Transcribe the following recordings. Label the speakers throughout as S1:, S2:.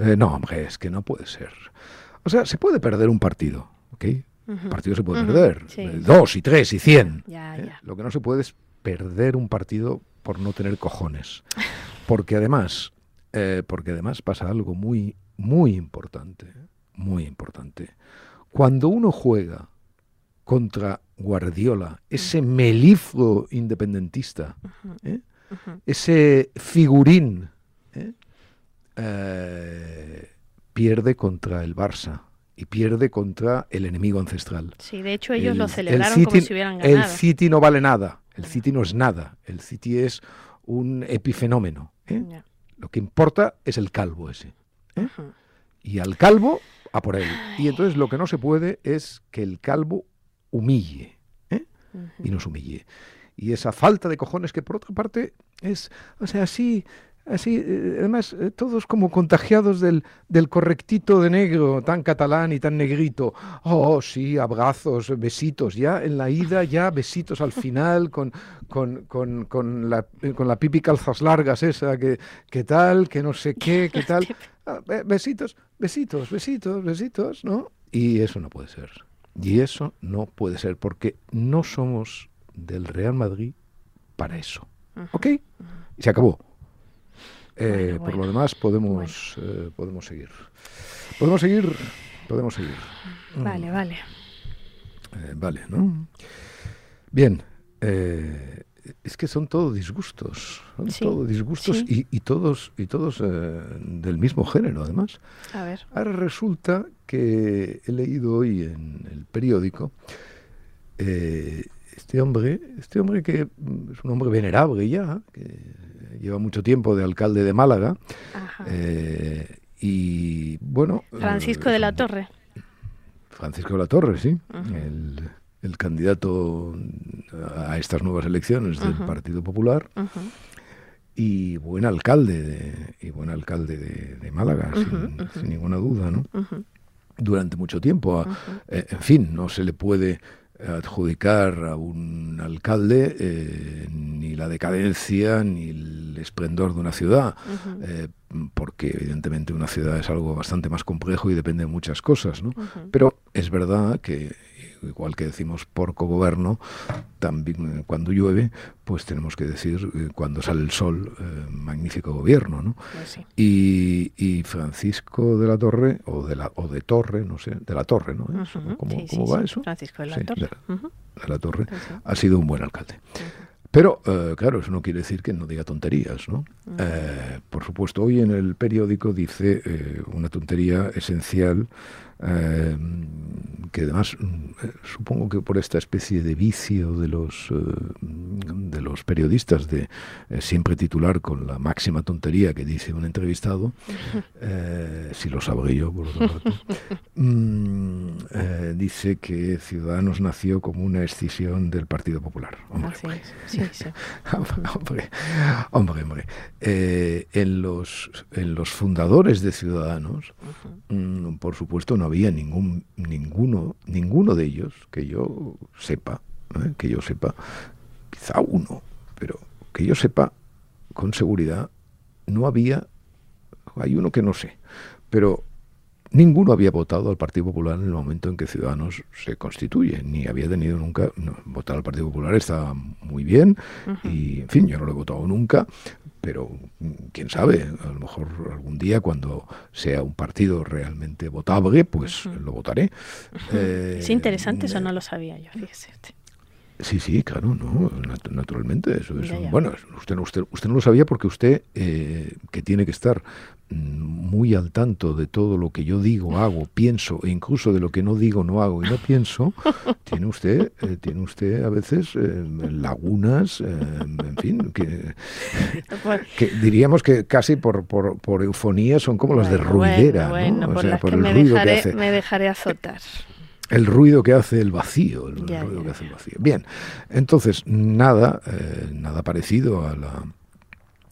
S1: Eh, no, hombre, es que no puede ser. O sea, se puede perder un partido, ¿ok? Un partido se puede perder.
S2: sí.
S1: eh, dos y tres y cien.
S2: Ya,
S1: ¿eh? Lo que no se puede es perder un partido por no tener cojones. Porque además, eh, porque además pasa algo muy, muy importante, muy importante. Cuando uno juega contra Guardiola, ese melifluo independentista, ¿eh? ese figurín. Eh, pierde contra el Barça y pierde contra el enemigo ancestral.
S2: Sí, de hecho ellos
S1: El-
S2: lo
S1: el
S2: celebraron como si hubieran
S1: El
S2: ganado.
S1: City no vale nada, el City no es nada, el City es un epifenómeno. ¿eh? Lo que importa es el calvo ese. ¿eh? Y al calvo, a por él. Y entonces lo que no se puede es que el calvo humille. ¿eh? Y nos humille. Y esa falta de cojones que por otra parte es, o sea, así, así, eh, además, eh, todos como contagiados del, del correctito de negro, tan catalán y tan negrito. Oh, sí, abrazos, besitos, ya en la ida, ya besitos al final, con, con, con, con la, eh, con la pipi calzas largas esa, que, que tal, que no sé qué, que tal. Ah, be- besitos, besitos, besitos, besitos, ¿no? Y eso no puede ser. Y eso no puede ser, porque no somos del Real Madrid para eso. ¿Ok? Y se acabó. Eh,
S2: Bueno,
S1: Por lo demás, podemos, eh, podemos seguir. Podemos seguir, podemos seguir.
S2: Vale, vale.
S1: Eh, vale, ¿no? Bien. eh, es que son todos disgustos. Son
S2: Sí,
S1: todos disgustos
S2: sí.
S1: y, y todos, y todos del mismo género, además.
S2: A ver.
S1: Ahora resulta que he leído hoy en el periódico este hombre, este hombre que mm, es un hombre venerable ya, que lleva mucho tiempo de alcalde de Málaga,
S2: Ajá.
S1: eh, y bueno...
S2: Francisco de la Torre.
S1: Francisco de la Torre, sí, el, el candidato a estas nuevas elecciones del. Partido Popular y buen alcalde de, y buen alcalde de, de Málaga, sin, sin ninguna duda, ¿no? Durante mucho tiempo. Eh, en fin, no se le puede adjudicar a un alcalde eh, ni la decadencia ni el esplendor de una ciudad, eh, porque evidentemente una ciudad es algo bastante más complejo y depende de muchas cosas, ¿no? Pero es verdad que igual que decimos porco gobierno, también eh, cuando llueve, pues tenemos que decir eh, cuando sale el sol, eh, magnífico gobierno, ¿no?
S2: Pues sí.
S1: Y, y Francisco de la Torre, o de la o de Torre, no sé, de la Torre, ¿no? ¿Cómo,
S2: Sí, sí,
S1: cómo va eso?
S2: Francisco de la Torre.
S1: de la-
S2: Ujú.
S1: de la Torre,
S2: sí.
S1: ha sido un buen alcalde. Pero, eh, claro, eso no quiere decir que no diga tonterías, ¿no? Eh, por supuesto, hoy en el periódico dice eh, una tontería esencial eh, que además eh, supongo que por esta especie de vicio de los eh, de los periodistas de eh, siempre titular con la máxima tontería que dice un entrevistado, si lo sabré yo por otra parte, mm, dice que Ciudadanos nació como una escisión del Partido Popular. Hombre,
S2: Así es. Sí, sí.
S1: hombre, hombre, hombre. En, los, en los fundadores de Ciudadanos, mm, por supuesto, no había ningún, ninguno, ninguno de ellos que yo sepa, ¿eh? que yo sepa, quizá uno, pero que yo sepa con seguridad, no había, hay uno que no sé, pero ninguno había votado al Partido Popular en el momento en que Ciudadanos se constituye, ni había tenido nunca, no, votar al Partido Popular está muy bien, y en fin, yo no lo he votado nunca, pero mm, quién sabe, a lo mejor algún día cuando sea un partido realmente votable, pues lo votaré. Eh,
S2: Es interesante, eso no lo sabía yo, fíjese usted.
S1: Sí, sí, claro, no, nat- naturalmente. Eso es
S2: Ya,
S1: bueno, usted, no- usted, usted no lo sabía porque usted, eh, que tiene que estar mm, muy al tanto de todo lo que yo digo, hago, pienso, e incluso de lo que no digo, no hago y no pienso, tiene usted, eh, tiene usted a veces eh, lagunas, en fin, que, diríamos que casi por, por, eufonía son como las de ruidera,
S2: ¿no? o sea, por el ruido que hace. Me dejaré azotar
S1: el ruido que hace el vacío, el, ruido que hace el vacío. Bien, entonces nada, nada parecido a la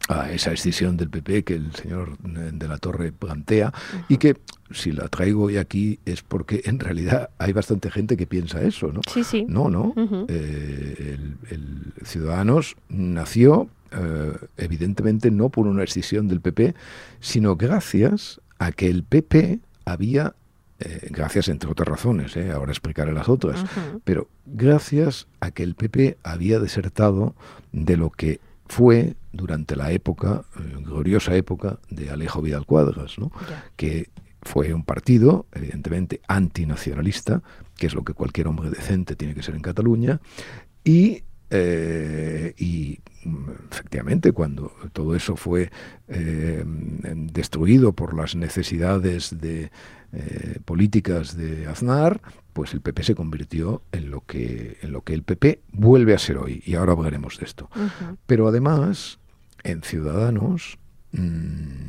S1: a esa escisión del PP que el señor de la Torre plantea y que si la traigo hoy aquí es porque en realidad hay bastante gente que piensa eso, ¿no?
S2: Sí, sí.
S1: No, no. Eh, el, Ciudadanos nació eh, evidentemente no por una escisión del PP, sino gracias a que el PP había eh, gracias entre otras razones, ahora explicaré las otras, pero gracias a que el PP había desertado de lo que fue durante la época, eh, gloriosa época de Alejo Vidal Cuadras, ¿no? que fue un partido, evidentemente, antinacionalista, que es lo que cualquier hombre decente tiene que ser en Cataluña, y, eh, efectivamente cuando todo eso fue eh, destruido por las necesidades de políticas de Aznar, pues el PP se convirtió en lo que, en lo que el PP vuelve a ser hoy, y ahora hablaremos de esto. Pero además, en Ciudadanos, mm,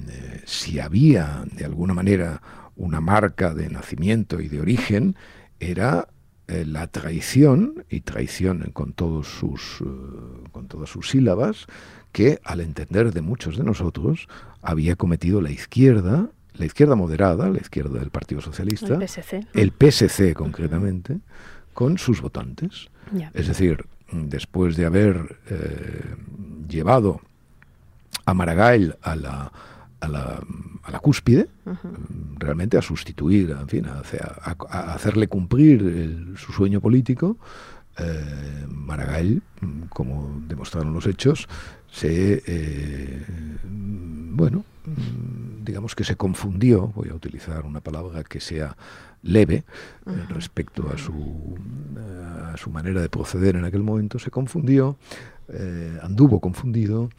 S1: eh, si había de alguna manera una marca de nacimiento y de origen, era eh, la traición, y traición con, todos sus, eh, con todas sus sílabas, que al entender de muchos de nosotros había cometido la izquierda la izquierda moderada, la izquierda del Partido Socialista,
S2: el PSC,
S1: el PSC concretamente, con sus votantes. Es decir, después de haber eh, llevado a Maragall a la, a la, a la cúspide, realmente a sustituir, en fin, a, hacerle cumplir su sueño político, eh, Maragall, como demostraron los hechos, se, eh, bueno, digamos que se confundió, voy a utilizar una palabra que sea leve respecto a su, a su manera de proceder en aquel momento, se confundió, eh, anduvo confundido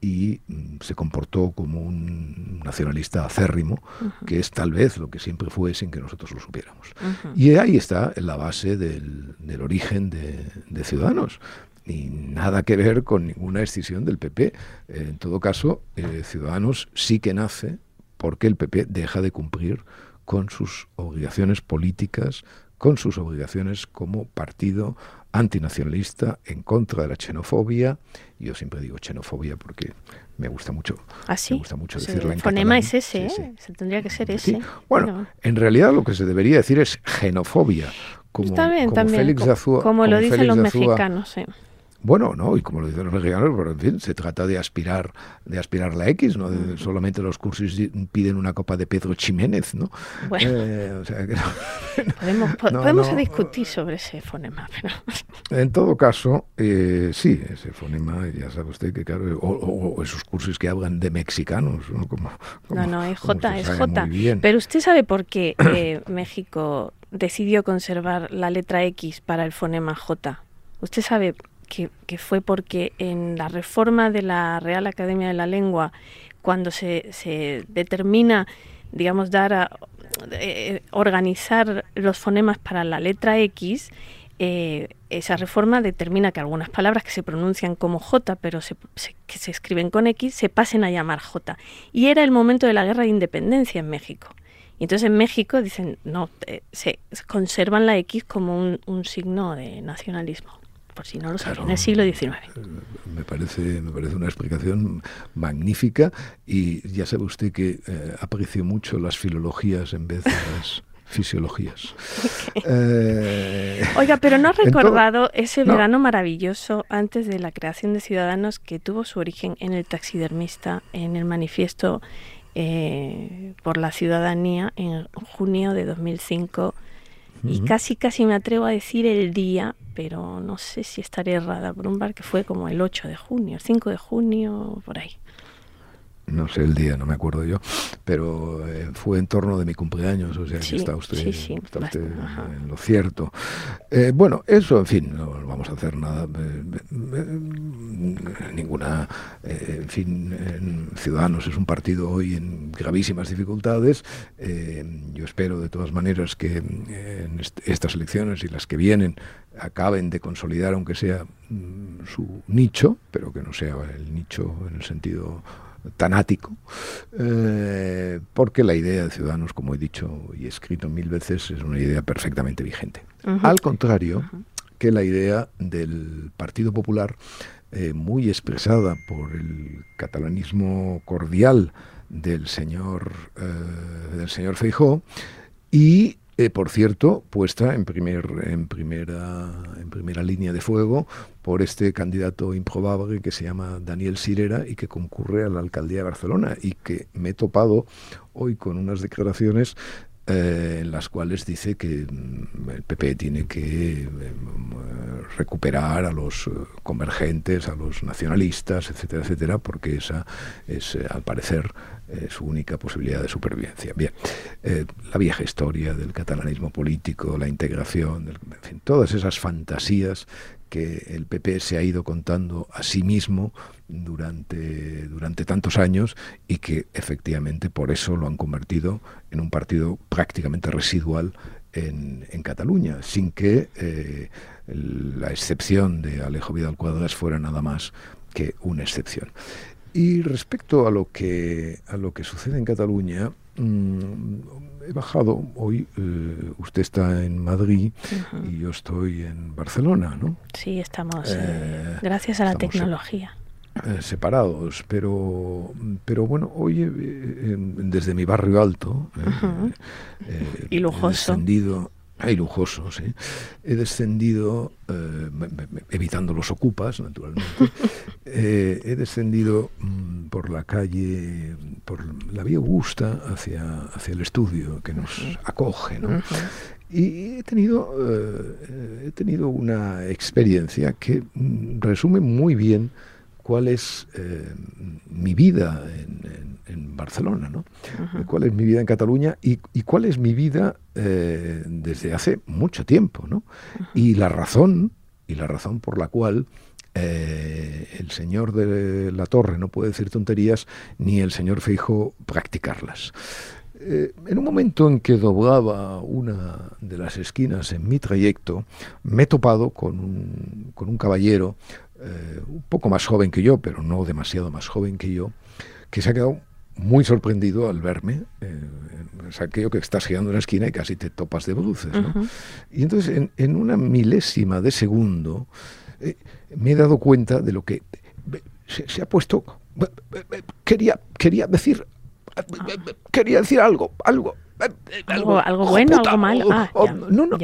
S1: y mm, se comportó como un nacionalista acérrimo, que es tal vez lo que siempre fue sin que nosotros lo supiéramos. Y ahí está la base del, del origen de, de, Ciudadanos y nada que ver con ninguna escisión del PP. en todo caso, eh, Ciudadanos sí que nace porque el PP deja de cumplir con sus obligaciones políticas, con sus obligaciones como partido antinacionalista en contra de la xenofobia. Yo siempre digo xenofobia porque me gusta mucho,
S2: ¿Ah,
S1: me gusta mucho decirla
S2: El fonema es ese, ¿eh? Se tendría que ser ese.
S1: Bueno, en realidad lo que se debería decir es xenofobia. Como,
S2: Está bien, también. como, lo dicen los mexicanos, sí.
S1: Bueno, no, y como lo dicen los mexicanos, pero en fin, se trata de aspirar, de aspirar la X, ¿no? solamente los cursos piden una copa de Pedro Ximénez, ¿no?
S2: Bueno, eh, podemos, discutir sobre ese fonema, pero...
S1: En todo caso, eh, sí, ese fonema, ya sabe usted que claro, o, esos cursos que hablan de mexicanos, ¿no? Como,
S2: no, no, es J, es J. Pero usted sabe por qué eh, México decidió conservar la letra X para el fonema J. ¿Usted sabe que, fue porque en la reforma de la Real Academia de la Lengua, cuando se, se determina, digamos, dar a, eh, organizar los fonemas para la letra X, eh, esa reforma determina que algunas palabras que se pronuncian como J, pero se, que se escriben con X, se pasen a llamar J. Y era el momento de la guerra de independencia en México. Y entonces en México dicen, no, eh, se conservan la X como un signo de nacionalismo por si no lo saben, en el siglo XIX. Eh,
S1: me parece, me parece una explicación magnífica y ya sabe usted que eh, aprecio mucho las filologías en vez de las fisiologías.
S2: Eh, Oiga, pero ¿no ha recordado ese verano maravilloso antes de la creación de Ciudadanos que tuvo su origen en el taxidermista, en el manifiesto por la ciudadanía en junio de 2005? Y casi, casi me atrevo a decir el día, pero no sé si estaré errada por un bar que fue como el 8 de junio, el 5 de junio, por ahí.
S1: No sé el día, no me acuerdo yo. pero eh, fue en torno de mi cumpleaños, o sea que está usted, está usted en lo cierto. Eh, bueno, eso, en fin, no vamos a hacer nada, ninguna, en fin, Ciudadanos es un partido hoy en gravísimas dificultades. yo espero de todas maneras que en estas elecciones y las que vienen acaben de consolidar, aunque sea mm, su nicho, pero que no sea el nicho en el sentido tanático, eh, porque la idea de Ciudadanos, como he dicho y escrito mil veces, es una idea perfectamente vigente. Al contrario que la idea del Partido Popular, eh, muy expresada por el catalanismo cordial del señor, eh, del señor Feijó, y eh, por cierto, puesta en, en, primera, en primera línea de fuego por este candidato improbable que se llama Daniel Sirera y que concurre a la alcaldía de Barcelona y que me he topado hoy con unas declaraciones eh, en las cuales dice que mm, el PP tiene que eh, recuperar a los convergentes, a los nacionalistas, etcétera, etcétera, porque esa es, al parecer, eh, su única posibilidad de supervivencia. Bien, eh, la vieja historia del catalanismo político, la integración, en fin, todas esas fantasías que el PP se ha ido contando a sí mismo durante, durante tantos años y que efectivamente por eso lo han convertido en un partido prácticamente residual en, en Cataluña, sin que eh, la excepción de Alejo Vidal Cuadras fuera nada más que una excepción. Y respecto a lo que, a lo que sucede en Cataluña, mm, he bajado hoy, eh, usted está en Madrid y yo estoy en Barcelona, ¿no?
S2: Sí, estamos, eh, eh, gracias a la tecnología.
S1: Separados, pero, pero bueno, hoy desde mi barrio alto,
S2: y lujoso.
S1: Lujosos. ¿eh? He descendido, eh, evitando los ocupas, naturalmente, eh, he descendido mm, por la calle, por la vía Augusta hacia, hacia el estudio que nos acoge. ¿no? Y he tenido, he tenido una experiencia que mm, resume muy bien cuál es mi vida en, Barcelona, ¿no? cuál es mi vida en Cataluña y, cuál es mi vida eh, desde hace mucho tiempo, ¿no? Y la razón, y la razón por la cual eh, el señor de la torre no puede decir tonterías ni el señor Feijo practicarlas. Eh, en un momento en que doblaba una de las esquinas en mi trayecto, me he topado con un, con un caballero un poco más joven que yo, pero no demasiado más joven que yo, que se ha quedado muy sorprendido al verme. Eh, es aquello que estás girando en la esquina y casi te topas de bruces. Y entonces, en, una milésima de segundo, eh, me he dado cuenta de lo que se, ha puesto. Quería, quería decir. Quería decir algo, algo.
S2: Algo, algo bueno, algo malo. Ah,
S1: no, no,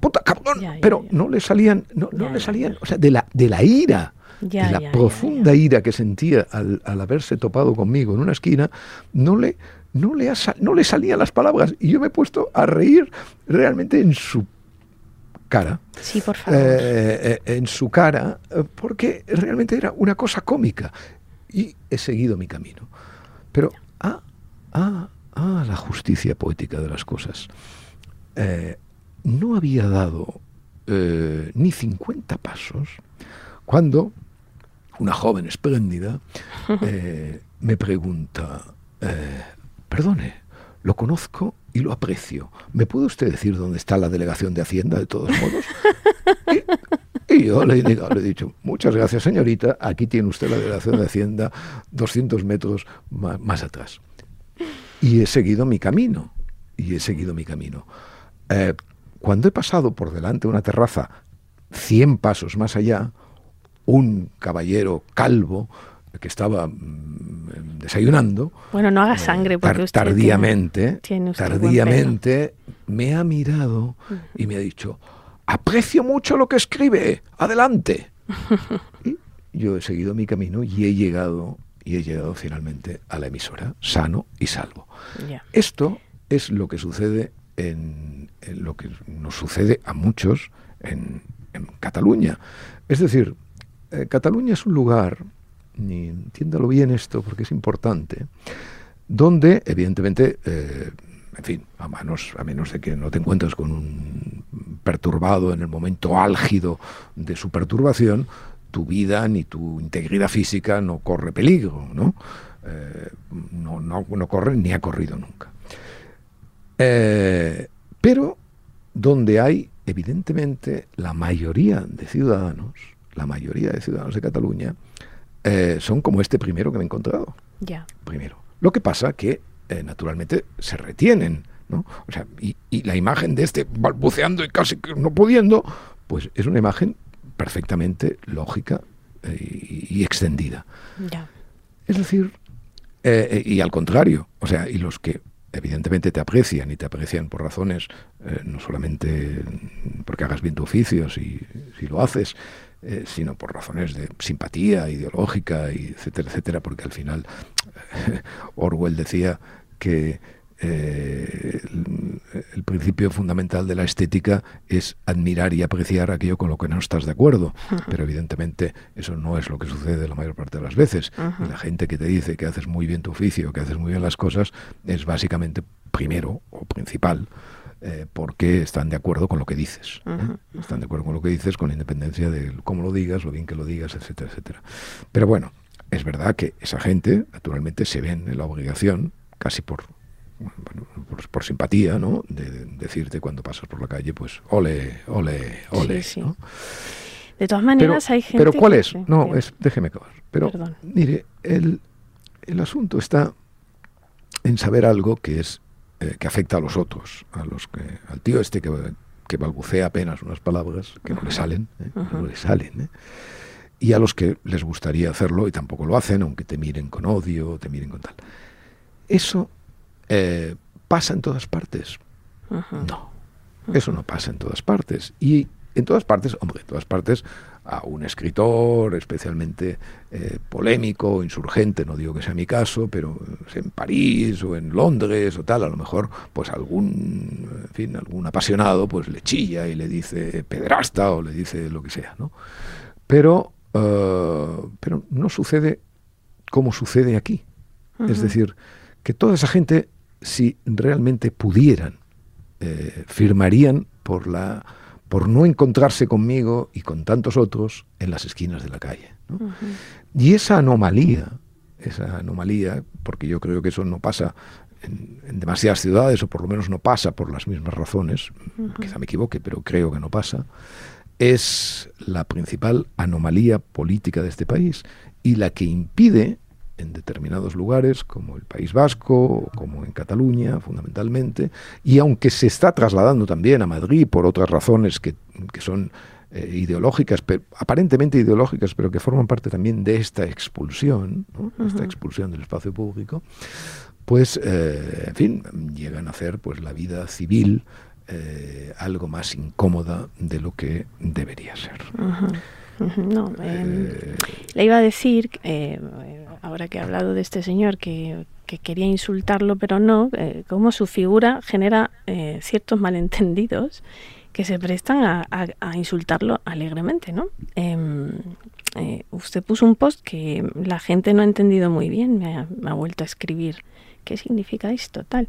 S1: puta, cabrón. pero no le salían, no, no le salían, o sea, de la, de la ira la profunda ira que sentía al, haberse topado conmigo en una esquina, no le, no, le no le salían las palabras. Y yo me he puesto a reír realmente en su cara.
S2: Sí, por favor.
S1: Eh, eh, en su cara, eh, porque realmente era una cosa cómica. Y he seguido mi camino. Pero, ah, ah, ah, la justicia poética de las cosas. no había dado ni 50 pasos cuando una joven espléndida, eh, me pregunta, eh, perdone, lo conozco y lo aprecio. ¿Me puede usted decir dónde está la delegación de Hacienda de todos modos? Y, yo le, le, he dicho, muchas gracias señorita, aquí tiene usted la delegación de Hacienda 200 metros más, atrás. Y he seguido mi camino, y he seguido mi camino. Eh, cuando he pasado por delante de una terraza 100 pasos más allá, un caballero calvo que estaba mm, desayunando.
S2: Bueno, no haga eh, sangre porque usted
S1: tardíamente, tardíamente me ha mirado y me ha dicho, aprecio mucho lo que escribe, adelante. y yo he seguido mi camino y he llegado y he llegado finalmente a la emisora, sano y salvo. Esto es lo que sucede en, lo que nos sucede a muchos en, en Cataluña. Es decir, eh, Cataluña es un lugar, y entiéndalo bien esto porque es importante, donde evidentemente, eh, en fin, a, manos, a menos de que no te encuentres con un perturbado en el momento álgido de su perturbación, tu vida ni tu integridad física no corre peligro, ¿no? Eh, no, no, no, corre ni ha corrido nunca. Eh, pero donde hay, evidentemente, la mayoría de ciudadanos, la mayoría de ciudadanos de Cataluña, eh, son como este primero que me he encontrado.
S2: Ya.
S1: Primero. Lo que pasa que, naturalmente, se retienen, ¿no? O sea, y, y la imagen de este balbuceando y casi no pudiendo, pues es una imagen perfectamente lógica eh, y, extendida. Es decir, eh, eh, y al contrario, o sea, y los que evidentemente te aprecian y te aprecian por razones, no solamente porque hagas bien tu oficio, si, si lo haces, sino por razones de simpatía ideológica, y etcétera, etcétera, porque al final Orwell decía que eh, el, principio fundamental de la estética es admirar y apreciar aquello con lo que no estás de acuerdo. Pero evidentemente eso no es lo que sucede la mayor parte de las veces. la gente que te dice que haces muy bien tu oficio, que haces muy bien las cosas, es básicamente primero o principal. Eh, porque están de acuerdo con lo que dices. ¿eh? Están de acuerdo con lo que dices, con independencia de cómo lo digas, lo bien que lo digas, etcétera, etcétera. Pero bueno, es verdad que esa gente, naturalmente, se ven en la obligación, casi por por, simpatía, ¿no? De, decirte cuando pasas por la calle, pues, ole, ole, ole.
S2: De todas maneras hay gente...
S1: Pero ¿cuál es? No, es, déjeme acabar. Pero, mire, el, el asunto está en saber algo que es eh, que afecta a los otros, a los que, al tío este que, que balbucea apenas unas palabras que no le salen, ¿eh? no le salen, ¿eh? y a los que les gustaría hacerlo y tampoco lo hacen, aunque te miren con odio, te miren con tal. Eso eh, ¿Pasa en todas partes? No, eso no pasa en todas partes. Y en todas partes, hombre, en todas partes, a un escritor especialmente eh, polémico, insurgente, no digo que sea mi caso, pero en París o en Londres o tal, a lo mejor, pues algún, en fin, algún apasionado, pues le chilla y le dice pederasta o le dice lo que sea, ¿no? Pero, eh, pero no sucede como sucede aquí. Es decir, que toda esa gente si realmente pudieran, eh, firmarían por, la, por no encontrarse conmigo y con tantos otros en las esquinas de la calle. Y esa anomalía, esa anomalía, porque yo creo que eso no pasa en, demasiadas ciudades, o por lo menos no pasa por las mismas razones, quizá me equivoque, pero creo que no pasa, es la principal anomalía política de este país y la que impide en determinados lugares, como el País Vasco, como en Cataluña, fundamentalmente, y aunque se está trasladando también a Madrid por otras razones que, son eh, ideológicas, pero, aparentemente ideológicas, pero que forman parte también de esta expulsión, esta expulsión del espacio público, pues, eh, en fin, llegan a hacer pues la vida civil eh, algo más incómoda de lo que debería ser.
S2: No, em, le iba a decir, eh, ahora que he hablado de este señor que, quería insultarlo, pero no, eh, como su figura genera eh, ciertos malentendidos que se prestan a, insultarlo alegremente, ¿no? Em, usted puso un post que la gente no ha entendido muy bien, me ha, vuelto a escribir. ¿Qué significa esto? Tal.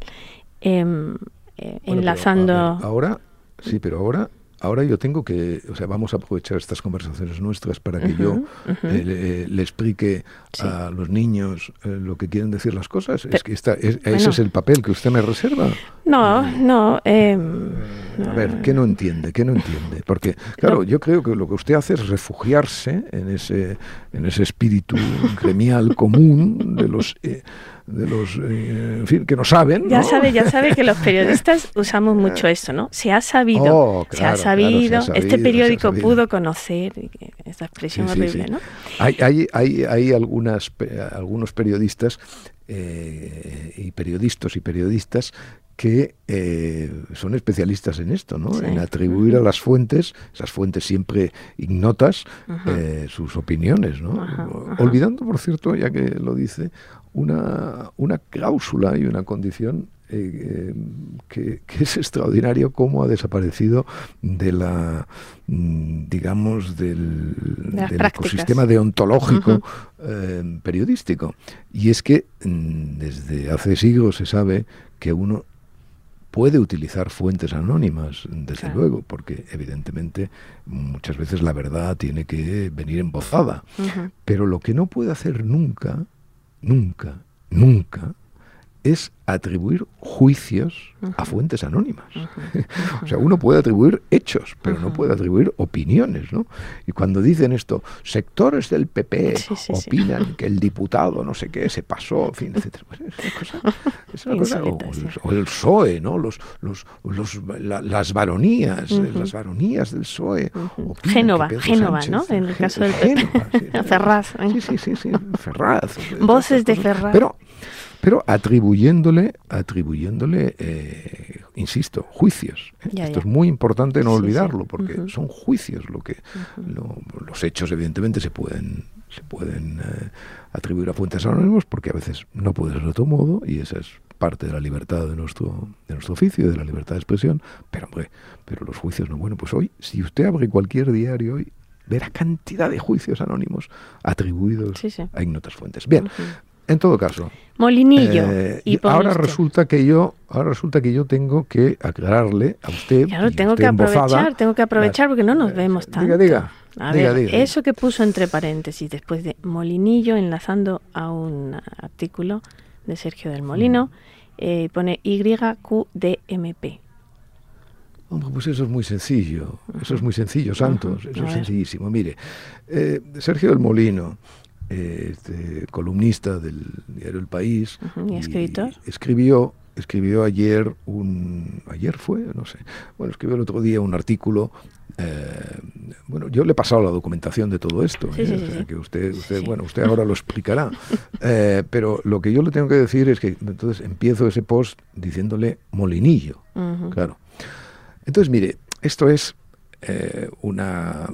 S2: Enlazando.
S1: ahora, sí, pero ahora ahora yo tengo que, o sea, vamos a aprovechar estas conversaciones nuestras para que yo eh, le, explique a los niños eh, lo que quieren decir las cosas. es que ese es el papel que usted me reserva.
S2: No, no. Em,
S1: a ver, ¿qué no entiende? ¿Qué no entiende? Porque, claro, yo creo que lo que usted hace es refugiarse en ese, en ese espíritu gremial común de los... De los eh, en fin, que no saben.
S2: Ya sabe, ya sabe que los periodistas usamos mucho eso, ¿no? Se ha sabido, oh, se, ha sabido este periódico pudo conocer, esa expresión horrible, ¿no?
S1: Hay, hay, hay, hay algunas, algunos periodistas eh, y periodistas y periodistas que eh, son especialistas en esto, ¿no? En atribuir a las fuentes, esas fuentes siempre ignotas, sus opiniones, ¿no? Olvidando, por cierto, ya que lo dice, una, una cláusula y una condición eh, que, es extraordinario cómo ha desaparecido de la, mm, digamos, del, ecosistema deontológico periodístico. Y es que mm, desde hace siglos se sabe que uno puede utilizar fuentes anónimas, desde luego, porque evidentemente muchas veces la verdad tiene que venir embozada. Pero lo que no puede hacer nunca, nunca, nunca, es atribuir juicios a fuentes anónimas. o sea, uno puede atribuir hechos, pero no puede atribuir opiniones, ¿no? Y cuando dicen esto, sectores del PP opinan que el diputado no sé qué se pasó, en fin, etcétera. Pues es una cosa, o, el, PSOE, ¿no? Los, los, los las varonías, las varonías del PSOE.
S2: Génova, Génova, ¿no? En el caso del PP. Ferraz.
S1: Sí, sí, sí, sí, Ferraz.
S2: Voces de Ferraz.
S1: Pero pero atribuyéndole, atribuyéndole, eh, insisto, juicios. ¿eh? Esto es muy importante no olvidarlo, porque son juicios lo que los hechos evidentemente se pueden se pueden eh, atribuir a fuentes anónimas porque a veces no puede ser de otro modo y esa es parte de la libertad de nuestro de nuestro oficio, de la libertad de expresión. Pero hombre, pero los juicios no. Bueno, pues hoy, si usted abre cualquier diario hoy verá cantidad de juicios anónimos atribuidos a ignotas fuentes. Bien, en todo caso.
S2: Molinillo. Eh,
S1: y ahora resulta que yo, ahora resulta que yo tengo que aclararle a usted.
S2: Claro, tengo que aprovechar, tengo que aprovechar porque no nos vemos tanto.
S1: Diga,
S2: diga. eso que puso entre paréntesis después de Molinillo, enlazando a un artículo de Sergio del Molino, mm. eh, pone YQDMP.
S1: Hombre, pues eso es muy sencillo, eso es muy sencillo, Santos, eso es sencillísimo. Mire, eh, Sergio del Molino, este, columnista del diario El País.
S2: ¿Y escritor?
S1: escribió, escribió ayer un... ¿Ayer fue? No sé. Bueno, escribió el otro día un artículo eh, bueno, yo le he pasado la documentación de todo esto, ¿eh? que usted, usted bueno, usted ahora lo explicará. Eh, pero lo que yo le tengo que decir es que entonces empiezo ese post diciéndole molinillo, claro. Entonces, mire, esto es una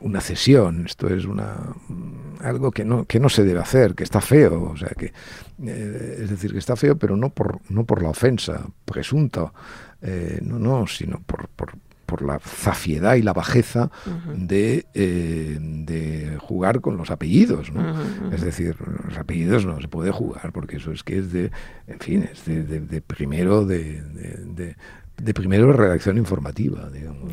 S1: una cesión, esto es una algo que no, que no se debe hacer, que está feo, o sea que eh, es decir que está feo, pero no por no por la ofensa presunta, eh, no, no, sino por, por, por, la zafiedad y la bajeza de, eh, de jugar con los apellidos, Es decir, los apellidos no se puede jugar porque eso es que es de, en fin, es de, primero de, de, primero redacción informativa, digamos.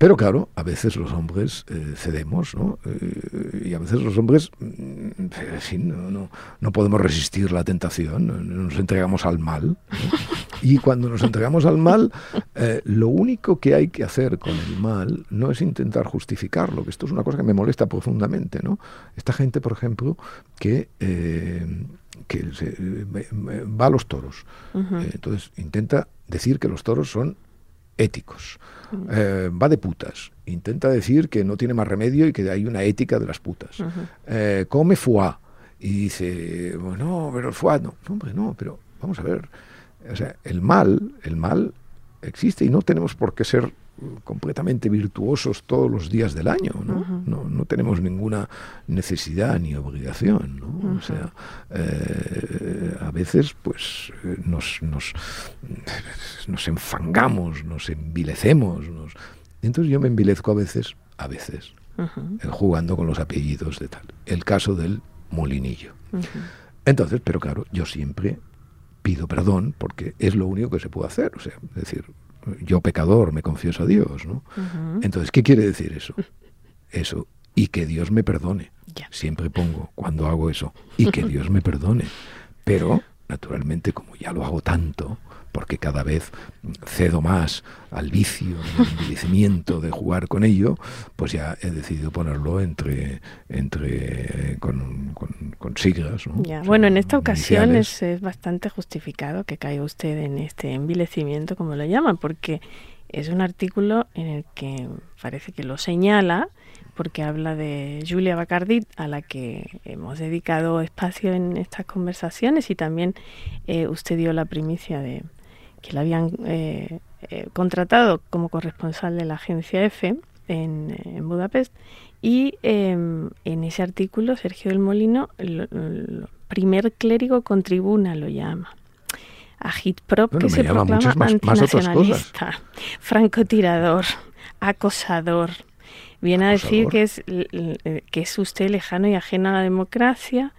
S1: Pero claro, a veces los hombres eh, cedemos, ¿no? Eh, y a veces los hombres, mm, no, no, podemos resistir la tentación, nos entregamos al mal. Y cuando nos entregamos al mal, eh, lo único que hay que hacer con el mal no es intentar justificarlo, que esto es una cosa que me molesta profundamente, ¿no? Esta gente, por ejemplo, que que va a los toros. entonces intenta decir que los toros son éticos. Eh, va de putas. Intenta decir que no tiene más remedio y que hay una ética de las putas. Eh, come foie. Y dice, bueno, pero el foie no. No, hombre, no, pero vamos a ver. O sea, el mal, el mal existe y no tenemos por qué ser completamente virtuosos todos los días del año, ¿no? no, no, tenemos ninguna necesidad ni obligación, ¿no? O sea, eh, a veces pues eh, nos, nos, nos enfangamos, nos envilecemos, nos... entonces yo me envilezco a veces, a veces, eh, jugando con los apellidos de tal. El caso del molinillo. Entonces, pero claro, yo siempre pido perdón porque es lo único que se puede hacer, o sea, es decir, yo pecador me confieso a Dios, ¿no? Entonces, ¿qué quiere decir eso? Eso, y que Dios me perdone. Siempre pongo cuando hago eso, y que Dios me perdone. Pero, naturalmente, como ya lo hago tanto, porque cada vez cedo más al vicio, al envilecimiento de jugar con ello, pues ya he decidido ponerlo entre, entre con, con, siglas.
S2: bueno, en esta ocasión es, es, bastante justificado que caiga usted en este envilecimiento, como lo llaman, porque es un artículo en el que parece que lo señala porque habla de Julia Bacardit, a la que hemos dedicado espacio en estas conversaciones y también eh, usted dio la primicia de, que la habían eh, eh, contratado como corresponsal de la agencia EFE en, Budapest. Y em, en ese artículo, Sergio del Molino, el, primer clérigo con tribuna lo llama. agitprop, que se proclama más, antinacionalista, francotirador, acosador. Viene a decir que es, que es usted lejano y ajeno a la democracia,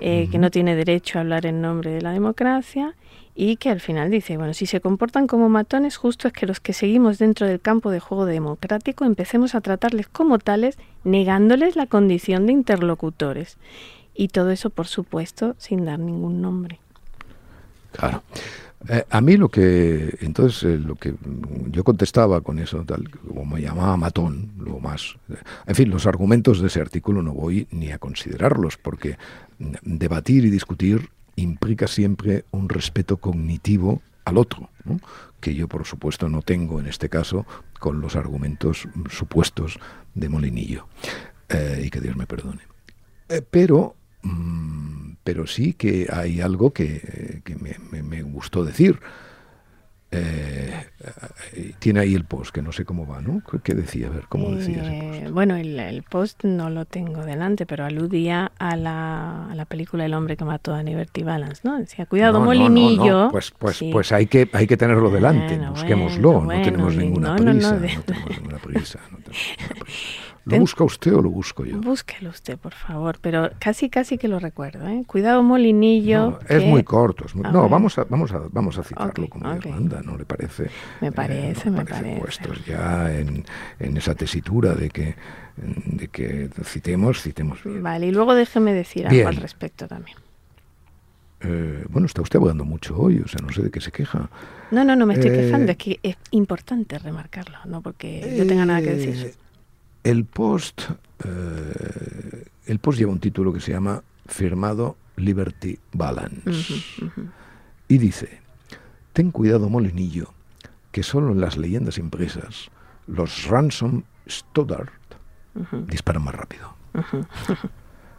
S2: eh, que no tiene derecho a hablar en nombre de la democracia y que al final dice, bueno, si se comportan como matones, justo es que los que seguimos dentro del campo de juego democrático empecemos a tratarles como tales, negándoles la condición de interlocutores. Y todo eso, por supuesto, sin dar ningún nombre.
S1: Claro. Eh, a mí lo que, entonces, eh, lo que yo contestaba con eso, tal, como me llamaba matón, lo más, en fin, los argumentos de ese artículo no voy ni a considerarlos, porque debatir y discutir implica siempre un respeto cognitivo al otro, que yo por supuesto no tengo en este caso con los argumentos supuestos de Molinillo, eh, y que Dios me perdone. pero mm, pero sí que hay algo que, me, gustó decir. Eh, tiene ahí el post, que no sé cómo va, ¿no? ¿Qué decía? A ver, ¿cómo decía
S2: eh, Bueno, el, post no lo tengo delante, pero aludía a la, a la película El hombre que mató a Liberty Balance, ¿no? Decía, cuidado, molinillo.
S1: pues pues, pues hay, que, hay que tenerlo delante, busquémoslo, no tenemos ninguna prisa. No, tenemos ninguna prisa. ¿Lo busca usted o lo busco yo?
S2: Búsquelo usted, por favor, pero casi casi que lo recuerdo. ¿eh? Cuidado, Molinillo.
S1: es muy corto. no, vamos a, vamos, a, vamos a citarlo como okay. manda, ¿no le parece?
S2: Me parece, me parece.
S1: Puestos ya en, en, esa tesitura de que, de que citemos, citemos bien.
S2: Vale, y luego déjeme decir algo al respecto también.
S1: Eh, bueno, está usted hablando mucho hoy, o sea, no sé de qué se queja.
S2: No, no, no me estoy quejando, es que es importante remarcarlo, no porque yo tenga nada que decir.
S1: El post, eh, el post lleva un título que se llama Firmado Liberty Balance. Y dice, ten cuidado Molinillo, que solo en las leyendas impresas los ransom Stoddard disparan más rápido.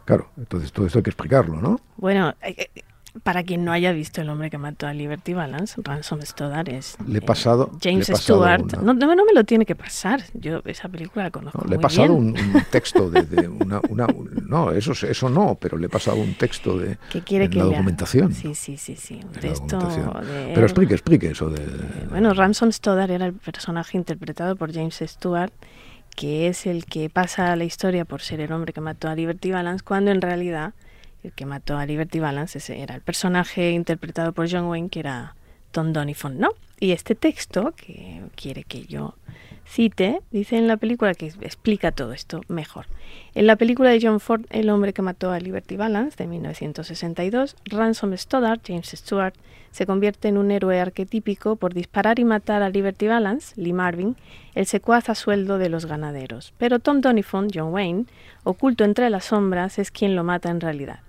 S1: Claro, entonces todo esto hay que explicarlo, ¿no?
S2: Bueno, eh, eh, para quien no haya visto El hombre que mató a Liberty Balance, Ransom Stoddard es
S1: le he pasado,
S2: James Stewart. No, no, me lo tiene que pasar. Yo esa película la conozco.
S1: le he pasado Un, texto de, una, No, eso, eso no, pero le he pasado un texto de,
S2: quiere que
S1: la documentación.
S2: Sí, sí, sí. sí un texto
S1: Pero explique, explique eso de.
S2: bueno, Ransom Stoddard era el personaje interpretado por James Stewart que es el que pasa a la historia por ser el hombre que mató a Liberty Balance, cuando en realidad el que mató a Liberty Balance, era el personaje interpretado por John Wayne, que era Tom Donifon, ¿no? Y este texto, que quiere que yo cite, dice en la película que explica todo esto mejor. En la película de John Ford, El hombre que mató a Liberty Balance, de 1962, Ransom Stoddard, James Stewart, se convierte en un héroe arquetípico por disparar y matar a Liberty Balance, Lee Marvin, el secuaz a sueldo de los ganaderos. Pero Tom Donifon, John Wayne, oculto entre las sombras, es quien lo mata en realidad.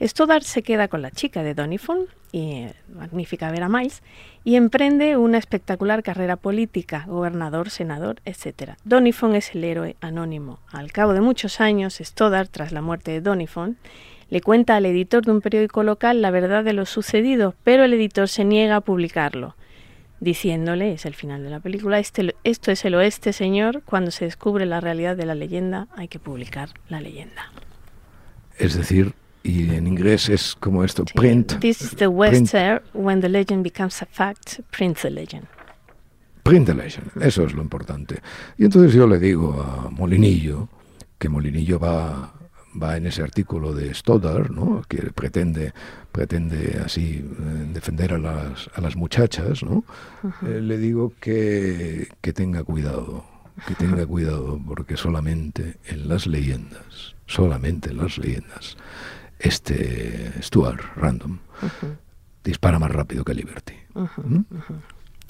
S2: Stoddard se queda con la chica de Donifon, y magnífica Vera Miles, y emprende una espectacular carrera política, gobernador, senador, etc. Donifon es el héroe anónimo. Al cabo de muchos años, Stoddard, tras la muerte de Donifon, le cuenta al editor de un periódico local la verdad de lo sucedido, pero el editor se niega a publicarlo, diciéndole, es el final de la película, este, esto es el oeste, señor, cuando se descubre la realidad de la leyenda hay que publicar la leyenda.
S1: Es decir, y en inglés es como esto, print.
S2: This is the Western, when the legend becomes a fact, print the legend.
S1: Print the legend, eso es lo importante. Y entonces yo le digo a Molinillo, que Molinillo va, va en ese artículo de Stoddard, ¿no? que pretende, pretende así eh, defender a las, a las muchachas, ¿no? Eh, le digo que, que tenga cuidado, que tenga cuidado, porque solamente en las leyendas, solamente en las leyendas, este Stuart Random dispara más rápido que Liberty. ¿Mm?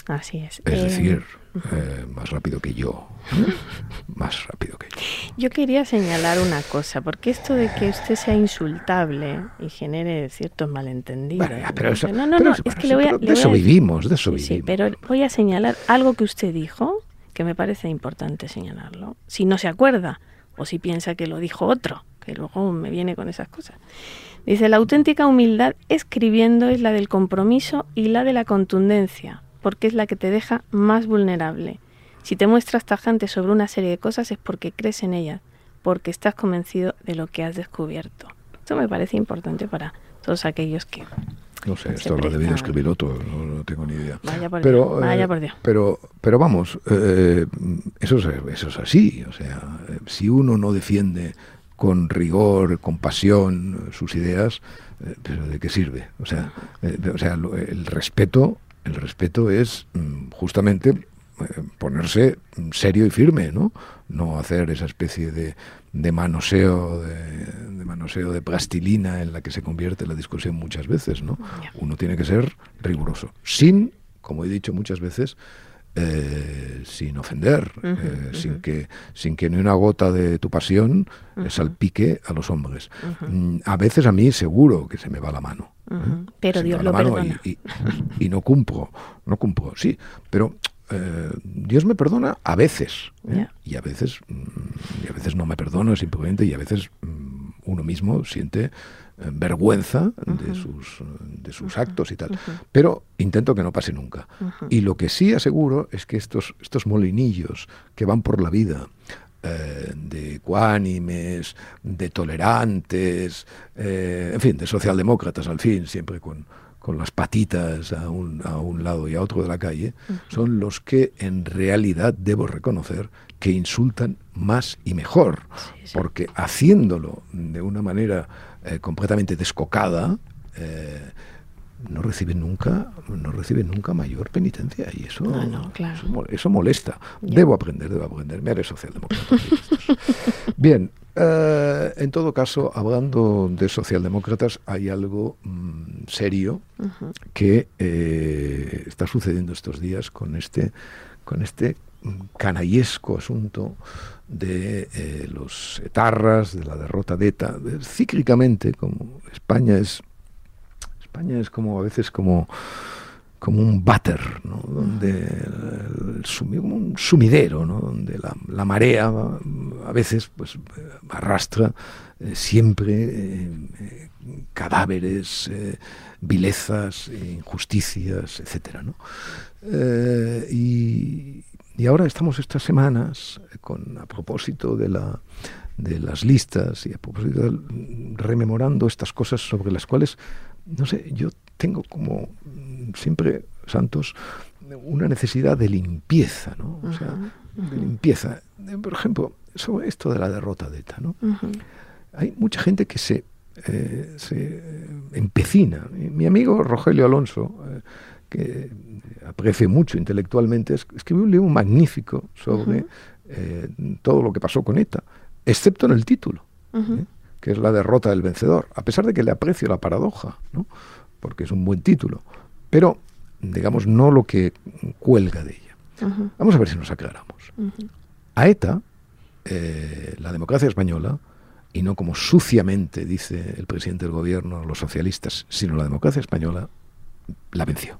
S2: Así es.
S1: Es decir, eh, más rápido que yo. más rápido que yo.
S2: Yo quería señalar una cosa, porque esto de que usted sea insultable y genere ciertos malentendidos. no, no, no, es que le voy a,
S1: de eso vivimos, de eso vivimos.
S2: Sí, pero voy a señalar algo que usted dijo que me parece importante señalarlo. Si no se acuerda o si piensa que lo dijo otro que luego me viene con esas cosas. Dice, la auténtica humildad escribiendo es la del compromiso y la de la contundencia, porque es la que te deja más vulnerable. Si te muestras tajante sobre una serie de cosas es porque crees en ellas, porque estás convencido de lo que has descubierto. Esto me parece importante para todos aquellos que
S1: No sé, esto lo ha debido escribir otro, no, tengo ni idea.
S2: Vaya por
S1: pero,
S2: Dios, vaya por Dios.
S1: Pero, pero vamos, eso, es, eso es así. O sea, si uno no defiende con rigor, con pasión sus ideas, pero ¿de qué sirve? O sea, o sea el respeto, el respeto es mm, justamente ponerse serio y firme, ¿no? No hacer esa especie de, de manoseo de, manoseo de plastilina en la que se convierte la discusión muchas veces, ¿no? Uno tiene que ser riguroso, sin, como he dicho muchas veces, eh, sin ofender, eh, sin que sin que ni una gota de tu pasión salpique a los hombres. Mm, a veces a mí seguro que se me va la mano.
S2: ¿eh? Pero Dios lo perdona.
S1: Y, y, no cumplo, no cumplo, sí, pero eh, Dios me perdona a veces ¿eh? y a veces mm, y a veces no me perdona simplemente y a veces mm, uno mismo siente eh, vergüenza de sus de sus actos y tal. Pero intento que no pase nunca. Y lo que sí aseguro es que estos estos molinillos que van por la vida de ecuánimes, de tolerantes, en fin, de socialdemócratas al fin, siempre con, con las patitas a un, a un lado y a otro de la calle, son los que en realidad debo reconocer que insultan más y mejor, porque haciéndolo de una manera eh, completamente descocada, eh, no reciben nunca no reciben nunca mayor penitencia y eso eso, molesta. Debo aprender debo aprender me haré socialdemócrata bien eh, en todo caso, hablando de socialdemócratas, hay algo mm, serio que eh, está sucediendo estos días con este, con este canallesco asunto de eh, los etarras, de la derrota de ETA. Cíclicamente, como España es, España es como a veces como como un váter, ¿no? donde un sumidero, ¿no? donde la, marea a veces pues arrastra eh, siempre eh, cadáveres, vilezas, injusticias, etcétera, ¿no? Y, y, ahora estamos estas semanas con a propósito de la de las listas y a propósito rememorando estas cosas sobre las cuales no sé, yo tengo como siempre, Santos, una necesidad de limpieza, ¿no? O sea, de limpieza. Por ejemplo, sobre esto de la derrota de ETA, ¿no? Hay mucha gente que se, eh, se empecina. Mi amigo Rogelio Alonso, eh, que aprecio mucho intelectualmente, escribió un libro magnífico sobre eh, todo lo que pasó con ETA, excepto en el título, que es la derrota del vencedor, a pesar de que le aprecio la paradoja, ¿no? porque es un buen título pero digamos no lo que cuelga de ella. Vamos a ver si nos aclaramos. A ETA, eh, la democracia española, y no como suciamente dice el presidente del gobierno, los socialistas, sino la democracia española, la venció.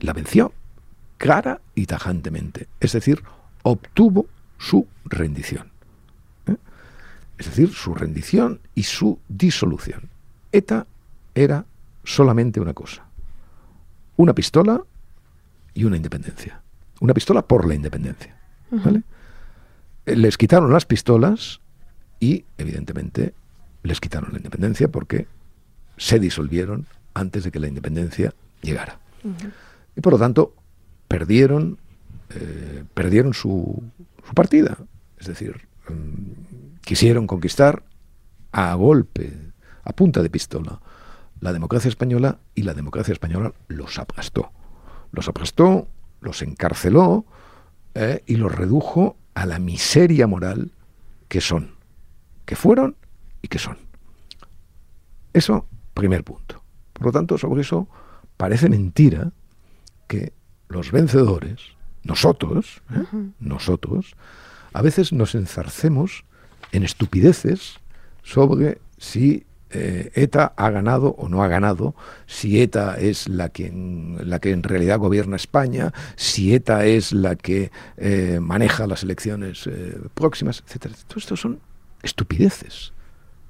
S1: La venció clara y tajantemente. Es decir, obtuvo su rendición. ¿eh? Es decir, su rendición y su disolución. ETA era solamente una cosa, una pistola y una independencia. Una pistola por la independencia. Les quitaron las pistolas y, evidentemente, les quitaron la independencia porque se disolvieron antes de que la independencia llegara. Y por lo tanto, perdieron, eh, perdieron su, su, partida. Es decir, mm, quisieron conquistar a golpe, a punta de pistola, la democracia española y la democracia española los aplastó. Los aplastó, los encarceló eh, y los redujo a la miseria moral que son, que fueron y que son. Eso, primer punto. Por lo tanto, sobre eso parece mentira que los vencedores, nosotros, ¿eh? nosotros, a veces nos enzarcemos en estupideces sobre si eh, ETA ha ganado o no ha ganado, si ETA es la que, la que en realidad gobierna España, si ETA es la que eh, maneja las elecciones próximas, etcétera. Todo esto son estupideces.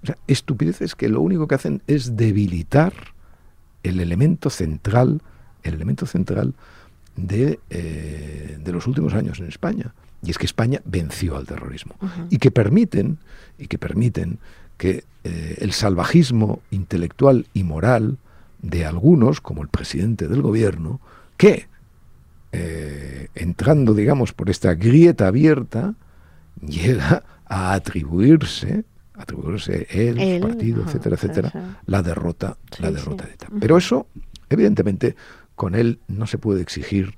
S1: O sea, estupideces que lo único que hacen es debilitar el elemento central, el elemento central de, de los últimos años en España. Y es que España venció al terrorismo. Y que permiten, y que permiten que eh, el salvajismo intelectual y moral de algunos, como el presidente del gobierno, que, eh, entrando, digamos, por esta grieta abierta, llega a atribuirse, atribuirse él, su partido, etcétera, etcétera, la derrota, la derrota de ETA. Pero eso, evidentemente, con él no se puede exigir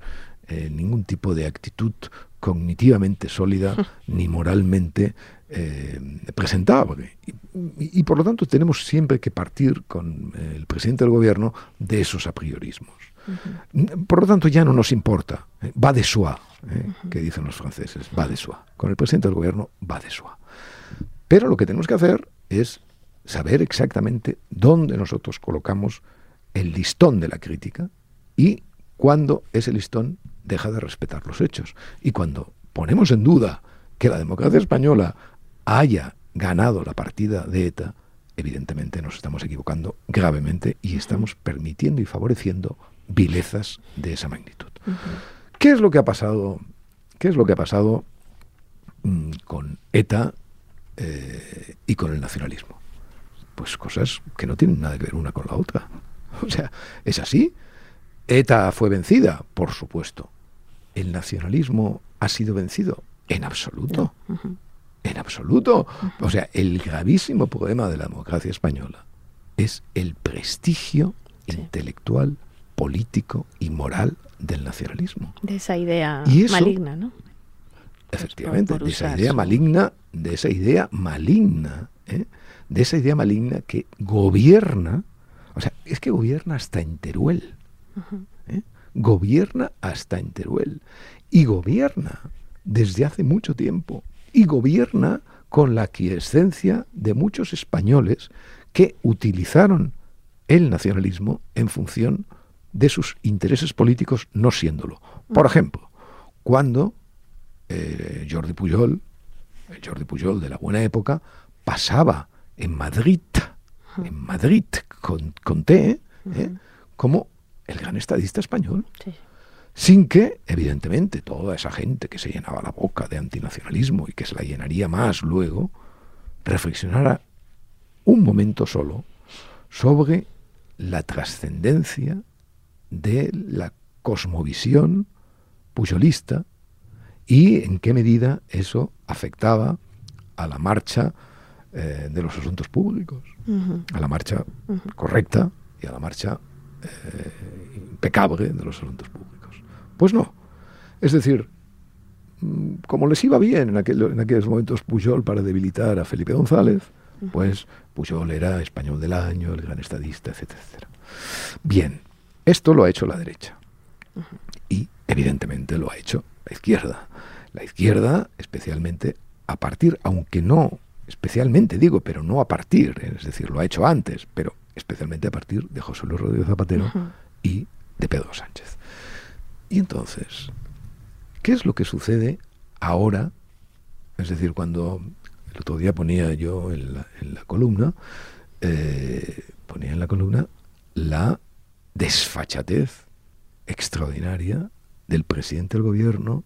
S1: eh, ningún tipo de actitud cognitivamente sólida ni moralmente eh, presentable. Y, por lo tanto tenemos siempre que partir con el presidente del gobierno de esos apriorismos. Por lo tanto ya no nos importa, eh, va de soi, eh, que dicen los franceses, va de soi. Con el presidente del gobierno va de soi. Pero lo que tenemos que hacer es saber exactamente dónde nosotros colocamos el listón de la crítica y cuándo ese listón deja de respetar los hechos. Y cuando ponemos en duda que la democracia española haya ganado la partida de ETA, evidentemente nos estamos equivocando gravemente y estamos permitiendo y favoreciendo vilezas de esa magnitud. ¿Qué es lo que ha pasado? ¿Qué es lo que ha pasado mm, con ETA eh, y con el nacionalismo? Pues cosas que no tienen nada que ver una con la otra. O sea, es así. ETA fue vencida, por supuesto. ¿El nacionalismo ha sido vencido? En absoluto. En absoluto. O sea, el gravísimo problema de la democracia española es el prestigio intelectual, político y moral del nacionalismo.
S2: De esa idea maligna, ¿no?
S1: Efectivamente, de esa idea maligna, de esa idea maligna, ¿eh? de esa idea maligna que gobierna, o sea, es que gobierna hasta en Teruel. ¿eh? Gobierna hasta en Teruel. Y gobierna desde hace mucho tiempo y gobierna con la aquiescencia de muchos españoles que utilizaron el nacionalismo en función de sus intereses políticos no siéndolo. Por ejemplo, cuando eh, Jordi Pujol, el Jordi Pujol de la buena época, pasaba en Madrid, en Madrid con, con T, ¿eh? como el gran estadista español. Sí sin que, evidentemente, toda esa gente que se llenaba la boca de antinacionalismo y que se la llenaría más luego, reflexionara un momento solo sobre la trascendencia de la cosmovisión puyolista y en qué medida eso afectaba a la marcha eh, de los asuntos públicos, a la marcha correcta y a la marcha eh, impecable de los asuntos públicos. Pues no. Es decir, mm, como les iba bien en, en aquellos momentos Pujol para debilitar a Felipe González, pues Pujol era español del año, el gran estadista, etcétera, etcétera. Bien, esto lo ha hecho la derecha. Y evidentemente lo ha hecho la izquierda. La izquierda, especialmente a partir, aunque no, especialmente digo, pero no a partir, es decir, lo ha hecho antes, pero especialmente a partir de José Luis Rodríguez Zapatero y de Pedro Sánchez. Y entonces, ¿qué es lo que sucede ahora? Es decir, cuando el otro día ponía yo en la, columna, eh, ponía en la columna la desfachatez extraordinaria del presidente del gobierno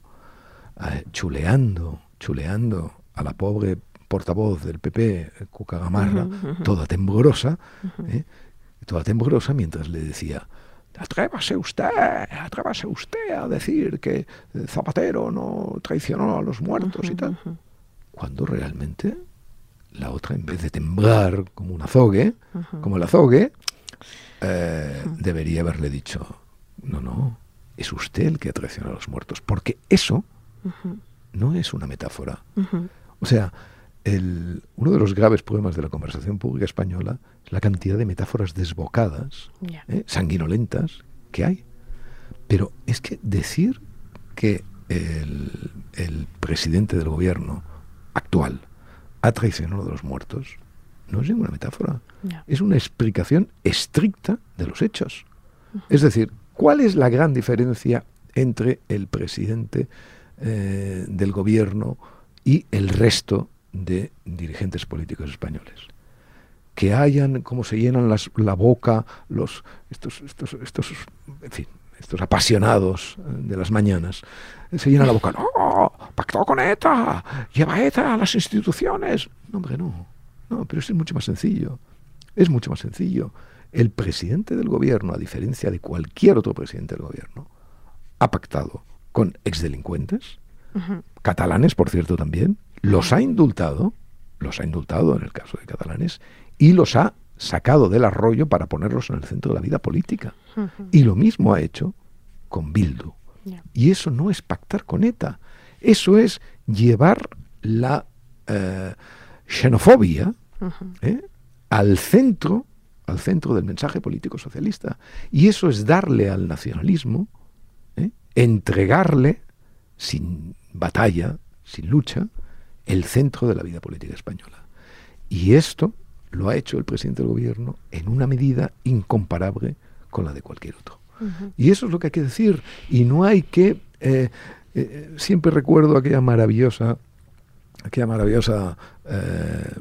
S1: chuleando, chuleando a la pobre portavoz del PP, Cuca Gamarra, toda temblorosa, eh, toda temblorosa mientras le decía, Atrévase usted, atrévase usted a decir que Zapatero no traicionó a los muertos y tal. Cuando realmente la otra, en vez de temblar como un azogue, como el azogue, eh, debería haberle dicho, no, no, es usted el que ha traicionado a los muertos, porque eso no es una metáfora. O sea, el, uno de los graves problemas de la conversación pública española es la cantidad de metáforas desbocadas, ¿eh? sanguinolentas que hay. Pero es que decir que el, el presidente del gobierno actual ha traicionado a los muertos no es ninguna metáfora. Es una explicación estricta de los hechos. Es decir, ¿cuál es la gran diferencia entre el presidente eh, del gobierno y el resto de dirigentes políticos españoles. Que hayan, como se llenan la boca los, estos, estos, estos, en fin, estos apasionados de las mañanas, se llenan la boca, no, pactó con ETA, lleva ETA a las instituciones. No, hombre, no, no, pero es mucho más sencillo, es mucho más sencillo. El presidente del gobierno, a diferencia de cualquier otro presidente del gobierno, ha pactado con exdelincuentes, catalanes, por cierto, también, los ha indultado, los ha indultado en el caso de catalanes, y los ha sacado del arroyo para ponerlos en el centro de la vida política. Y lo mismo ha hecho con Bildu. Y eso no es pactar con ETA, eso es llevar la eh, xenofobia ¿eh? al centro al centro del mensaje político socialista. Y eso es darle al nacionalismo, ¿eh? entregarle, sin batalla, sin lucha, el centro de la vida política española. Y esto lo ha hecho el presidente del gobierno en una medida incomparable con la de cualquier otro. Y eso es lo que hay que decir. Y no hay que... Eh, eh, siempre recuerdo aquella maravillosa, aquella maravillosa eh,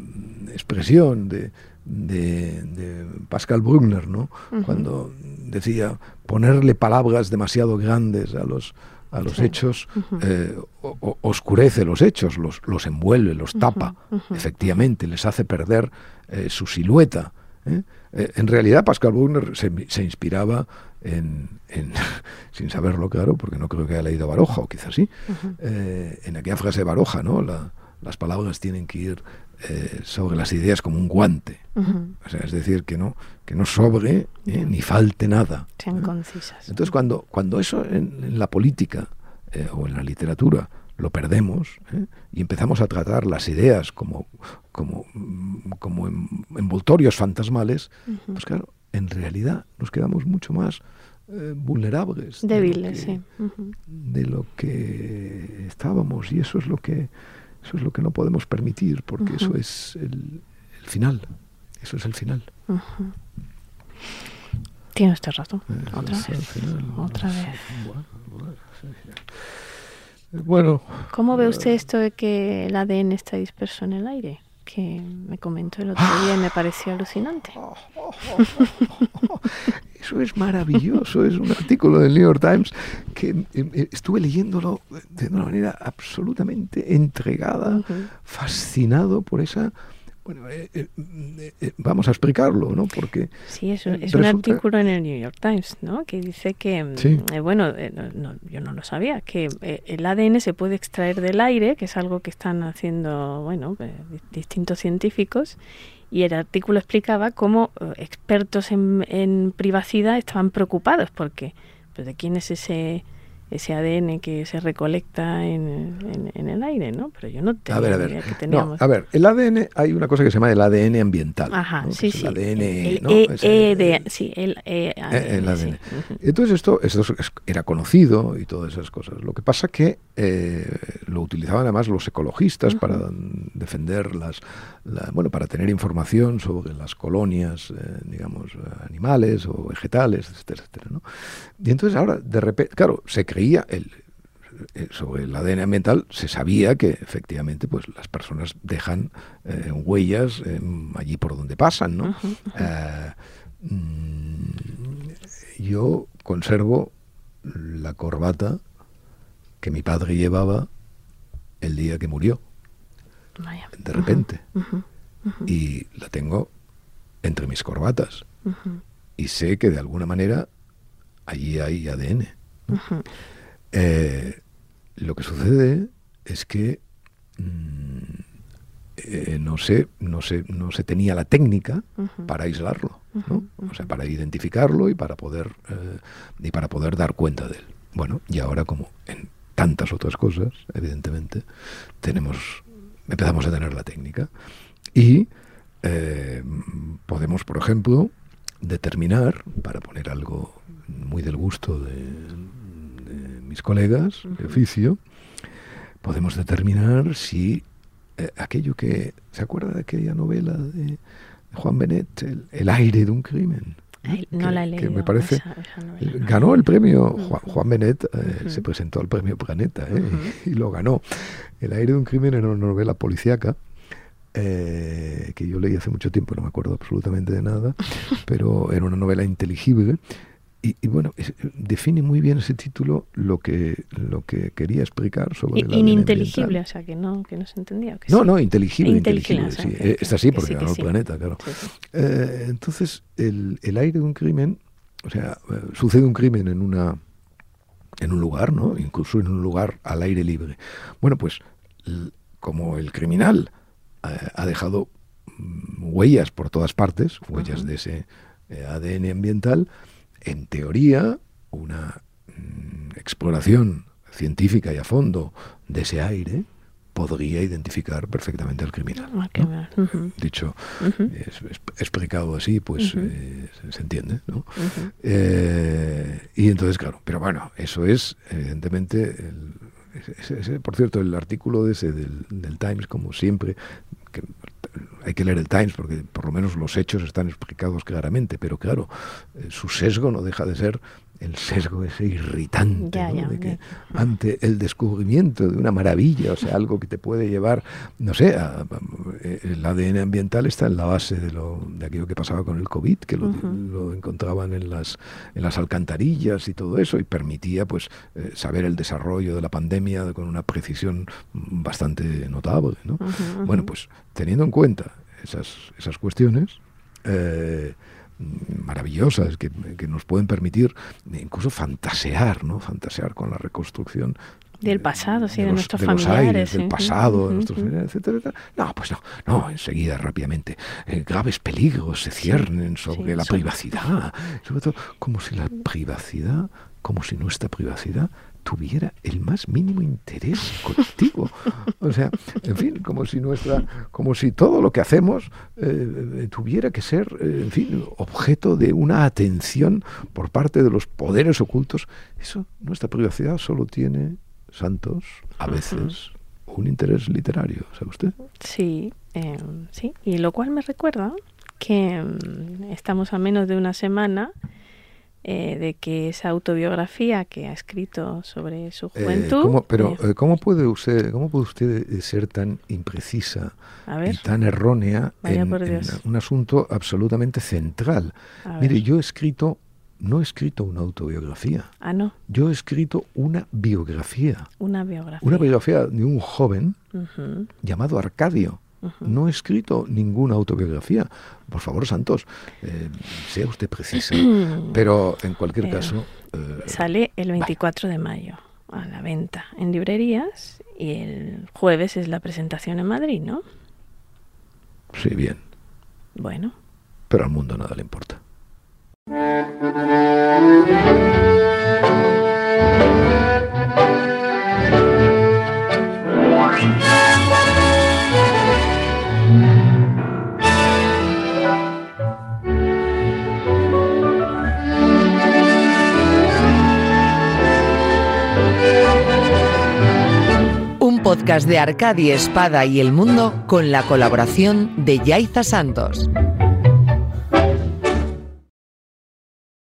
S1: expresión de, de, Pascal Brugner, ¿no? Cuando decía ponerle palabras demasiado grandes a los a los hechos, oscurece los hechos, los, los envuelve, los tapa, efectivamente, les hace perder su silueta. en realidad, Pascal Brugner se, se inspiraba en, sin saberlo claro, porque no creo que haya leído Baroja, o quizás sí, eh, en aquella frase de Baroja, ¿no? las palabras tienen que ir eh, sobre las ideas como un guante. o sea, es decir, que no, que no sobre eh, ni falte nada.
S2: Sean concisas.
S1: Entonces, cuando, cuando eso en, la política o en la literatura lo perdemos y empezamos a tratar las ideas como, como, como envoltorios fantasmales, pues claro, en realidad nos quedamos mucho más eh, vulnerables.
S2: Débiles, sí.
S1: De lo que estábamos y eso es lo que eso es lo que no podemos permitir porque eso es el, final. Eso es el final.
S2: Tiene usted razón. Otra vez. Otra vez.
S1: Bueno.
S2: ¿Cómo ve usted esto de que el ADN está disperso en el aire? Que me comentó el otro día y me pareció alucinante.
S1: Eso es maravilloso, es un artículo del New York Times que eh, eh, estuve leyéndolo de una manera absolutamente entregada, fascinado por esa bueno, eh, eh, eh, vamos a explicarlo, ¿no? Porque
S2: sí, es, es un artículo en el New York Times, ¿no? Que dice que, mm, bueno, yo no lo sabía, que el ADN se puede extraer del aire, que es algo que están haciendo, bueno, distintos científicos, y el artículo explicaba cómo expertos en, en privacidad estaban preocupados porque, pues, ¿de quién es ese ese ADN que se recolecta en, en, el aire, ¿no? Pero yo no tengo
S1: a ver, a ver. que teníamos. a ver, el ADN, hay una cosa que se llama el ADN ambiental.
S2: Ajá, sí, sí.
S1: El ADN,
S2: el, ¿no? E, sí, el, e
S1: el ADN. Entonces esto, esto era conocido y todas esas cosas. Lo que pasa que eh, lo utilizaban además los ecologistas para defender las, bueno, para tener información sobre las colonias, eh, digamos, animales o vegetales, etcétera, etcétera, ¿no? Y entonces ahora, de repente, claro, se el, eh, sobre el ADN ambiental se sabía que efectivamente pues las personas dejan eh, huellas allí por donde pasan ¿no? Eh, mm, yo conservo la corbata que mi padre llevaba el día que murió. De repente. Y la tengo entre mis corbatas. Y sé que de alguna manera allí hay ADN eh, lo que sucede es que mm, eh, no, se, no, se, no se tenía la técnica para aislarlo, o sea, para identificarlo y para poder eh, y para poder dar cuenta de él. Bueno, y ahora como en tantas otras cosas, evidentemente, tenemos empezamos a tener la técnica y podemos, por ejemplo, determinar, para poner algo muy del gusto de, mis colegas de oficio, podemos determinar si eh, aquello que... ¿Se acuerda de aquella novela de Juan Benet, El, aire de un crimen?
S2: no que, la he
S1: me parece ganó el premio Juan, Benet eh, se presentó al premio Planeta eh, y lo ganó. El aire de un crimen era una novela policíaca que yo leí hace mucho tiempo no me acuerdo absolutamente de nada pero era una novela inteligible y, bueno, define muy bien ese título lo que, lo que quería explicar sobre
S2: la Ininteligible, o sea, que no, que no se entendía.
S1: no, no, inteligible. inteligible, sí. Eh, está así porque ganó el planeta, claro. Eh, entonces, el, el, aire de un crimen, o sea, eh, sucede un crimen en una en un lugar, ¿no? Incluso en un lugar al aire libre. Bueno, pues como el criminal ha dejado mm, huellas por todas partes, huellas de ese ADN ambiental, en teoría, una mm, exploración científica y a fondo de ese aire podría identificar perfectamente al criminal. Ah, Dicho, explicado así, pues eh, se, entiende. ¿no? Eh, y entonces, claro, pero bueno, eso es evidentemente... por cierto, el artículo de ese del, del Times, como siempre, que hay que leer el Times porque por lo menos los hechos están explicados claramente, pero claro, eh, su sesgo no deja de ser el sesgo ese irritante de que ante el descubrimiento de una maravilla, o sea, algo que te puede llevar, no sé, el ADN ambiental está en la base de, lo, de aquello que pasaba con el COVID, que lo, encontraban en las, en las alcantarillas y todo eso, y permitía pues eh, saber el desarrollo de la pandemia con una precisión bastante notable. ¿no? Bueno, pues teniendo en cuenta esas, esas cuestiones, eh, maravillosas que, nos pueden permitir incluso fantasear, ¿no? Fantasear con la reconstrucción
S2: del pasado, sí, de, nuestros familiares.
S1: del pasado, de nuestros familiares, etcétera, No, pues no, no, enseguida, rápidamente. Eh, graves peligros se ciernen sobre la privacidad. Sobre todo, como si la privacidad, como si nuestra privacidad tuviera el más mínimo interés contigo. O sea, en fin, como si nuestra, como si todo lo que hacemos eh, tuviera que ser, eh, en fin, objeto de una atención por parte de los poderes ocultos. Eso, nuestra privacidad solo tiene, Santos, a veces, un interés literario, ¿sabe usted?
S2: Sí, em, sí, y lo cual me recuerda que em, estamos a menos de una semana eh, de que esa autobiografía que ha escrito sobre su eh, juventud.
S1: pero eh, ¿cómo puede usted, cómo puede usted ser tan imprecisa y tan errónea en, un asunto absolutamente central? Mire, yo he escrito no he escrito una autobiografía.
S2: Ah, no.
S1: Yo he escrito una biografía.
S2: Una biografía.
S1: Una biografía de un joven llamado Arcadio no he escrito ninguna autobiografía. Por favor, Santos, eh, sea usted precisa. Pero en cualquier eh, caso...
S2: Eh, sale el 24 de mayo a la venta en librerías y el jueves es la presentación en Madrid, ¿no?
S1: Sí, bien.
S2: Bueno.
S1: Pero al mundo nada le importa.
S3: Podcast de Arcadia Espada y el Mundo con la colaboración de Yaiza Santos.